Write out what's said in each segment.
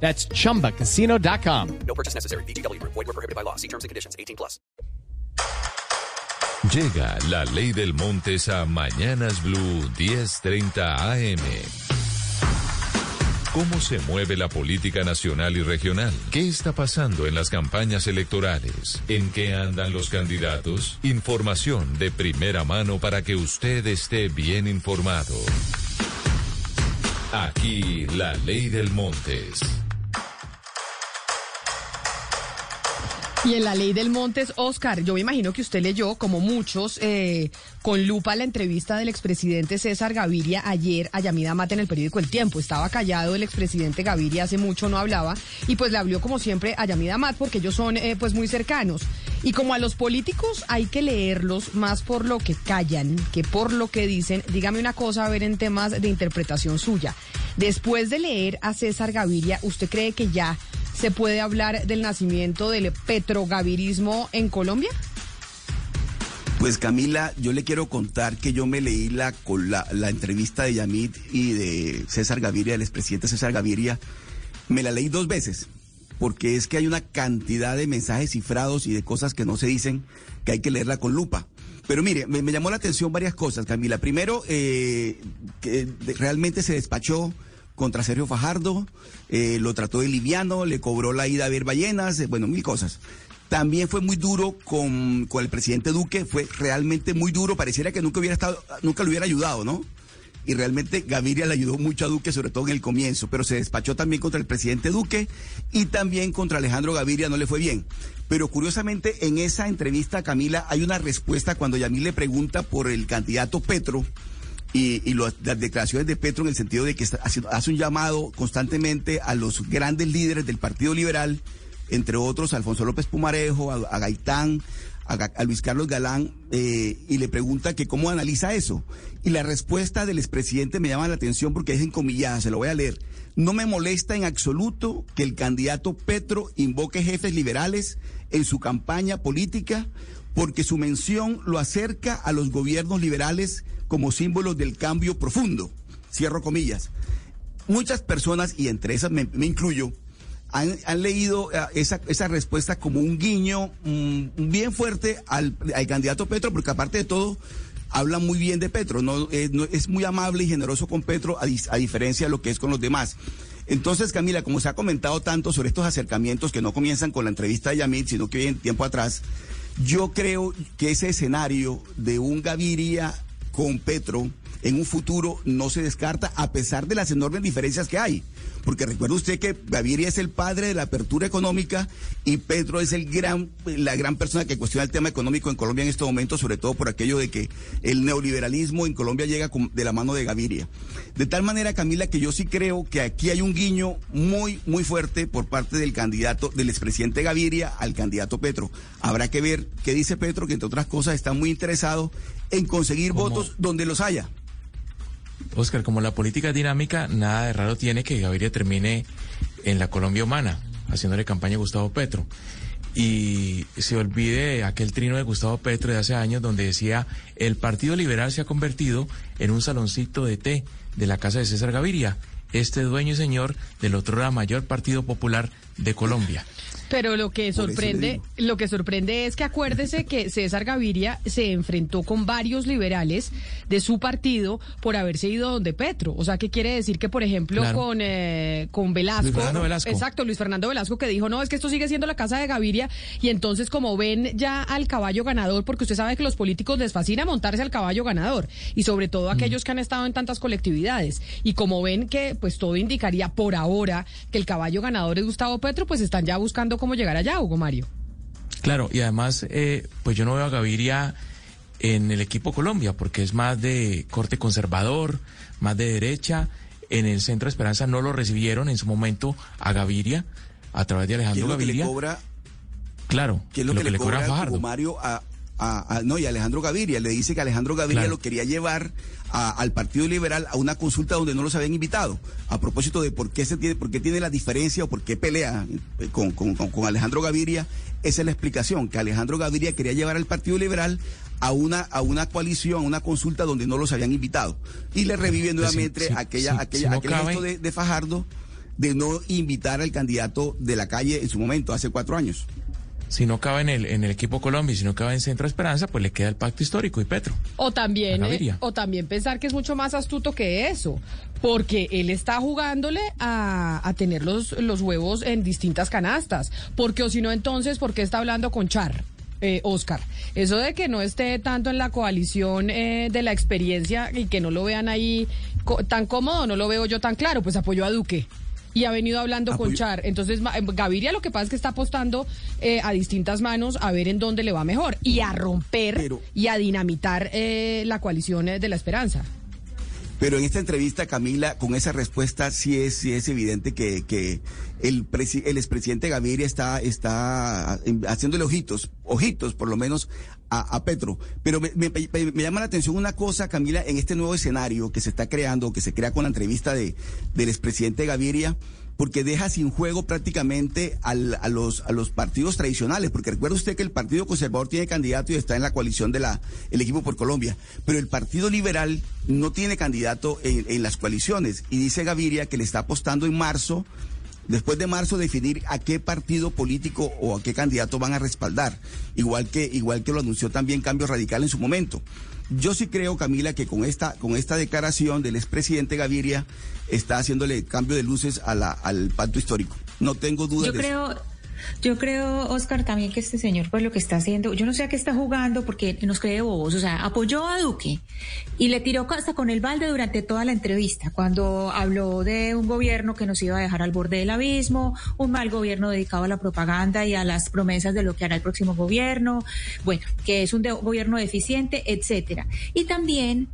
That's chumbacasino.com. No purchase necessary. BGW. Void were prohibited by law. See terms and conditions. 18 plus. Llega la ley del Montes a Mañanas Blue 10:30 AM. ¿Cómo se mueve la política nacional y regional? ¿Qué está pasando en las campañas electorales? ¿En qué andan los candidatos? Información de primera mano para que usted esté bien informado. Aquí la ley del Montes. Y en la ley del Montes, Oscar, yo me imagino que usted leyó, como muchos, eh, con lupa la entrevista del expresidente César Gaviria ayer a Yamida Mate en el periódico El Tiempo. Estaba callado el expresidente Gaviria, hace mucho no hablaba, y pues le habló como siempre a Yamida Mate porque ellos son eh, pues muy cercanos. Y como a los políticos hay que leerlos más por lo que callan que por lo que dicen, dígame una cosa a ver en temas de interpretación suya. Después de leer a César Gaviria, ¿usted cree que ya se puede hablar del nacimiento del petrogavirismo en Colombia? Pues Camila, yo le quiero contar que yo me leí la, la, la entrevista de Yamit y de César Gaviria, el expresidente César Gaviria. Me la leí dos veces, porque es que hay una cantidad de mensajes cifrados y de cosas que no se dicen que hay que leerla con lupa. Pero mire, me, me llamó la atención varias cosas, Camila. Primero, eh, que realmente se despachó contra Sergio Fajardo, eh, lo trató de liviano, le cobró la ida a ver ballenas, eh, bueno, mil cosas. También fue muy duro con, con, el presidente Duque, fue realmente muy duro, pareciera que nunca hubiera estado, nunca le hubiera ayudado, ¿no? Y realmente Gaviria le ayudó mucho a Duque, sobre todo en el comienzo, pero se despachó también contra el presidente Duque y también contra Alejandro Gaviria no le fue bien. Pero curiosamente en esa entrevista, Camila, hay una respuesta cuando Yamil le pregunta por el candidato Petro, y, lo, las declaraciones de Petro en el sentido de que hace, un llamado constantemente a los grandes líderes del Partido Liberal, entre otros a Alfonso López Pumarejo, a, Gaitán, a, a, Luis Carlos Galán, eh, y le pregunta que cómo analiza eso. Y la respuesta del expresidente me llama la atención porque es encomillada, se lo voy a leer. No me molesta en absoluto que el candidato Petro invoque jefes liberales en su campaña política porque su mención lo acerca a los gobiernos liberales como símbolos del cambio profundo. Cierro comillas. Muchas personas, y entre esas me, incluyo, han, leído esa, esa respuesta como un guiño um, bien fuerte al, candidato Petro, porque aparte de todo, habla muy bien de Petro, eh, es muy amable y generoso con Petro, a, diferencia de lo que es con los demás. Entonces, Camila, como se ha comentado tanto sobre estos acercamientos que no comienzan con la entrevista de Yamil, sino que vienen tiempo atrás, yo creo que ese escenario de un Gaviria con Petro en un futuro no se descarta a pesar de las enormes diferencias que hay. Porque recuerda usted que Gaviria es el padre de la apertura económica y Petro es el gran, la gran persona que cuestiona el tema económico en Colombia en este momento, sobre todo por aquello de que el neoliberalismo en Colombia llega de la mano de Gaviria. De tal manera, Camila, que yo sí creo que aquí hay un guiño muy, muy fuerte por parte del candidato, del expresidente Gaviria al candidato Petro. Habrá que ver qué dice Petro, que entre otras cosas está muy interesado en conseguir ¿Cómo? votos donde los haya. Oscar, como la política es dinámica, nada de raro tiene que Gaviria termine en la Colombia humana, haciéndole campaña a Gustavo Petro. Y se olvide aquel trino de Gustavo Petro de hace años donde decía, el Partido Liberal se ha convertido en un saloncito de té de la casa de César Gaviria, este dueño y señor del otro mayor Partido Popular de Colombia. Pero lo que sorprende, lo que sorprende es que acuérdese que César Gaviria se enfrentó con varios liberales de su partido por haberse ido donde Petro. O sea, ¿qué quiere decir que, por ejemplo, claro. con, eh, con Velasco, Luis Fernando Velasco. Exacto, Luis Fernando Velasco que dijo, no, es que esto sigue siendo la casa de Gaviria. Y entonces, como ven ya al caballo ganador, porque usted sabe que los políticos les fascina montarse al caballo ganador. Y sobre todo aquellos mm. que han estado en tantas colectividades. Y como ven que, pues todo indicaría por ahora que el caballo ganador es Gustavo Petro, pues están ya buscando cómo llegar allá, Hugo Mario. Claro, y además, eh, pues yo no veo a Gaviria en el equipo Colombia, porque es más de corte conservador, más de derecha. En el Centro de Esperanza no lo recibieron en su momento a Gaviria, a través de Alejandro Gaviria. Que le cobra Claro, que es lo, que, le cobra, Hugo Mario a, a, no, y Alejandro Gaviria. Le dice que Alejandro Gaviria lo quería llevar al Partido Liberal a una consulta donde no los habían invitado. A propósito de por qué, se tiene, por qué tiene la diferencia o por qué pelea eh, con, con, con Alejandro Gaviria, esa es la explicación, que Alejandro Gaviria quería llevar al Partido Liberal a una, a una coalición, a una consulta donde no los habían invitado. Y le revive pues nuevamente aquella, aquella, aquel gesto de, de Fajardo de no invitar al candidato de la calle en su momento, hace cuatro años si no cabe en el, en el equipo Colombia y si no cabe en Centro Esperanza, pues le queda el pacto histórico y Petro. O también, eh, o también pensar que es mucho más astuto que eso, porque él está jugándole a, a tener los, los huevos en distintas canastas. Porque o si no, entonces, ¿por qué está hablando con Char? Eh, Oscar, eso de que no esté tanto en la coalición eh, de la experiencia y que no lo vean ahí tan cómodo, no lo veo yo tan claro, pues apoyó a Duque y ha venido hablando con Char. Entonces, Gaviria lo que pasa es que está apostando eh, a distintas manos a ver en dónde le va mejor y a romper y a dinamitar eh, la coalición eh, de la esperanza. Pero en esta entrevista, Camila, con esa respuesta sí es, sí es evidente que, que el, el expresidente Gaviria está, está haciéndole ojitos, ojitos por lo menos a, Petro. Pero me, llama la atención una cosa, Camila, en este nuevo escenario que se está creando, que se crea con la entrevista de, del expresidente Gaviria porque deja sin juego prácticamente a, los, a los partidos tradicionales, porque recuerda usted que el Partido Conservador tiene candidato y está en la coalición de la el equipo por Colombia, pero el Partido Liberal no tiene candidato en, en las coaliciones y dice Gaviria que le está apostando en marzo después de marzo definir a qué partido político o a qué candidato van a respaldar, igual que igual que lo anunció también Cambio Radical en su momento. Yo sí creo, Camila, que con esta, con esta declaración del expresidente Gaviria está haciéndole cambio de luces a la, al pacto histórico. No tengo dudas de creo... eso. Yo creo, Oscar, también que este señor, pues lo que está haciendo, yo no sé a qué está jugando porque nos cree bobos, o sea, apoyó a Duque y le tiró hasta con el balde durante toda la entrevista, cuando habló de un gobierno que nos iba a dejar al borde del abismo, un mal gobierno dedicado a la propaganda y a las promesas de lo que hará el próximo gobierno, bueno, que es un gobierno deficiente, etcétera. Y también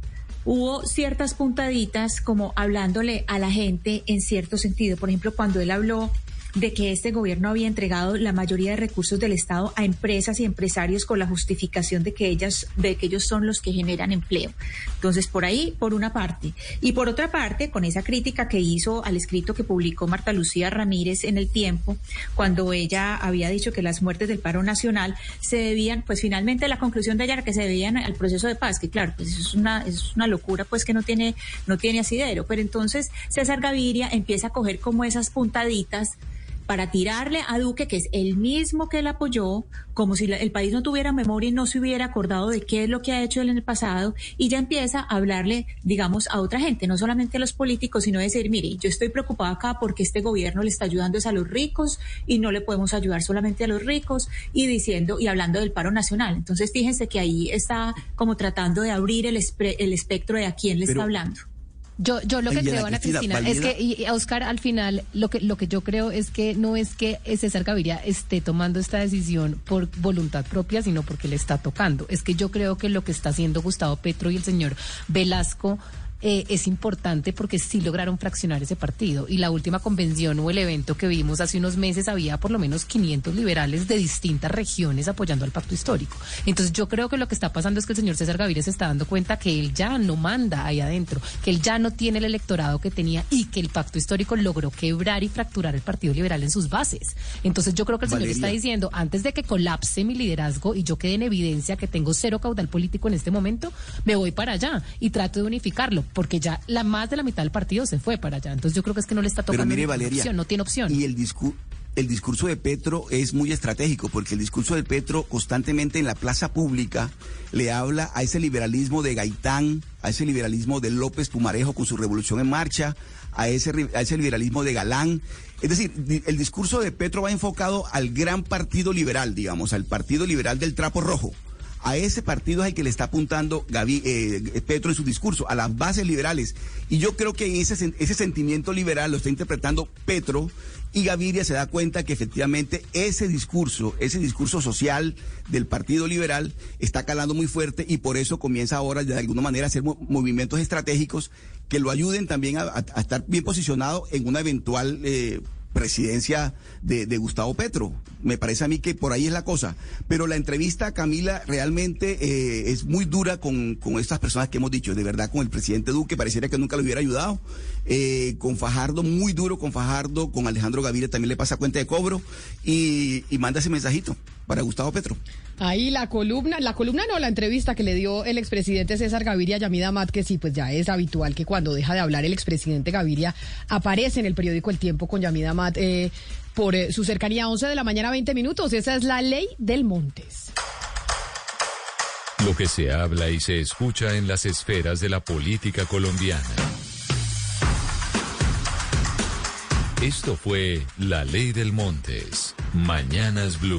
hubo ciertas puntaditas como hablándole a la gente en cierto sentido. Por ejemplo, cuando él habló de que este gobierno había entregado la mayoría de recursos del Estado a empresas y empresarios con la justificación de que ellas, de que ellos son los que generan empleo. Entonces, por ahí, por una parte. Y por otra parte, con esa crítica que hizo al escrito que publicó Marta Lucía Ramírez en el tiempo, cuando ella había dicho que las muertes del paro nacional se debían, pues finalmente la conclusión de ella era que se debían al proceso de paz, que claro, pues es una, es una locura, pues que no tiene, no tiene asidero. Pero entonces César Gaviria empieza a coger como esas puntaditas para tirarle a Duque, que es el mismo que él apoyó, como si el país no tuviera memoria y no se hubiera acordado de qué es lo que ha hecho él en el pasado, y ya empieza a hablarle, digamos, a otra gente, no solamente a los políticos, sino decir, mire, yo estoy preocupado acá porque este gobierno le está ayudando a los ricos y no le podemos ayudar solamente a los ricos, y diciendo y hablando del paro nacional. Entonces, fíjense que ahí está como tratando de abrir el, el espectro de a quién le está hablando. Yo, yo lo que creo, Ana Cristina, es que, y Oscar, al final, lo que, lo que yo creo es que no es que César Gaviria esté tomando esta decisión por voluntad propia, sino porque le está tocando. Es que yo creo que lo que está haciendo Gustavo Petro y el señor Velasco eh, es importante porque sí lograron fraccionar ese partido. Y la última convención o el evento que vimos hace unos meses había por lo menos 500 liberales de distintas regiones apoyando al pacto histórico. Entonces yo creo que lo que está pasando es que el señor César Gaviria se está dando cuenta que él ya no manda ahí adentro, que él ya no tiene el electorado que tenía y que el pacto histórico logró quebrar y fracturar el Partido Liberal en sus bases. Entonces yo creo que el señor está diciendo, antes de que colapse mi liderazgo y yo quede en evidencia que tengo cero caudal político en este momento, me voy para allá y trato de unificarlo porque ya la más de la mitad del partido se fue para allá. Entonces yo creo que es que no le está tocando Pero opción, no tiene opción. Y el discurso el discurso de Petro es muy estratégico, porque el discurso de Petro constantemente en la plaza pública le habla a ese liberalismo de Gaitán, a ese liberalismo de López Pumarejo con su revolución en marcha, a ese, a ese liberalismo de Galán. Es decir, el discurso de Petro va enfocado al gran partido liberal, digamos, al partido liberal del trapo rojo a ese partido es el que le está apuntando Gaby, eh, Petro en su discurso, a las bases liberales. Y yo creo que ese, ese sentimiento liberal lo está interpretando Petro y Gaviria se da cuenta que efectivamente ese discurso, ese discurso social del Partido Liberal está calando muy fuerte y por eso comienza ahora de alguna manera a hacer movimientos estratégicos que lo ayuden también a, estar bien posicionado en una eventual... Eh, presidencia de, Gustavo Petro. Me parece a mí que por ahí es la cosa. Pero la entrevista Camila realmente eh, es muy dura con, estas personas que hemos dicho. De verdad, con el presidente Duque pareciera que nunca le hubiera ayudado. Eh, con Fajardo, muy duro con Fajardo. Con Alejandro Gaviria también le pasa cuenta de cobro. Y manda ese mensajito para Gustavo Petro. Ahí la columna, la columna no, la entrevista que le dio el expresidente César Gaviria a Yamida Mat, que sí, pues ya es habitual que cuando deja de hablar el expresidente Gaviria aparece en el periódico El Tiempo con Yamida Mat eh, por eh, su cercanía a 11 de la mañana 20 minutos. Esa es la ley del Montes. Lo que se habla y se escucha en las esferas de la política colombiana. Esto fue La Ley del Montes. Mañanas Blue.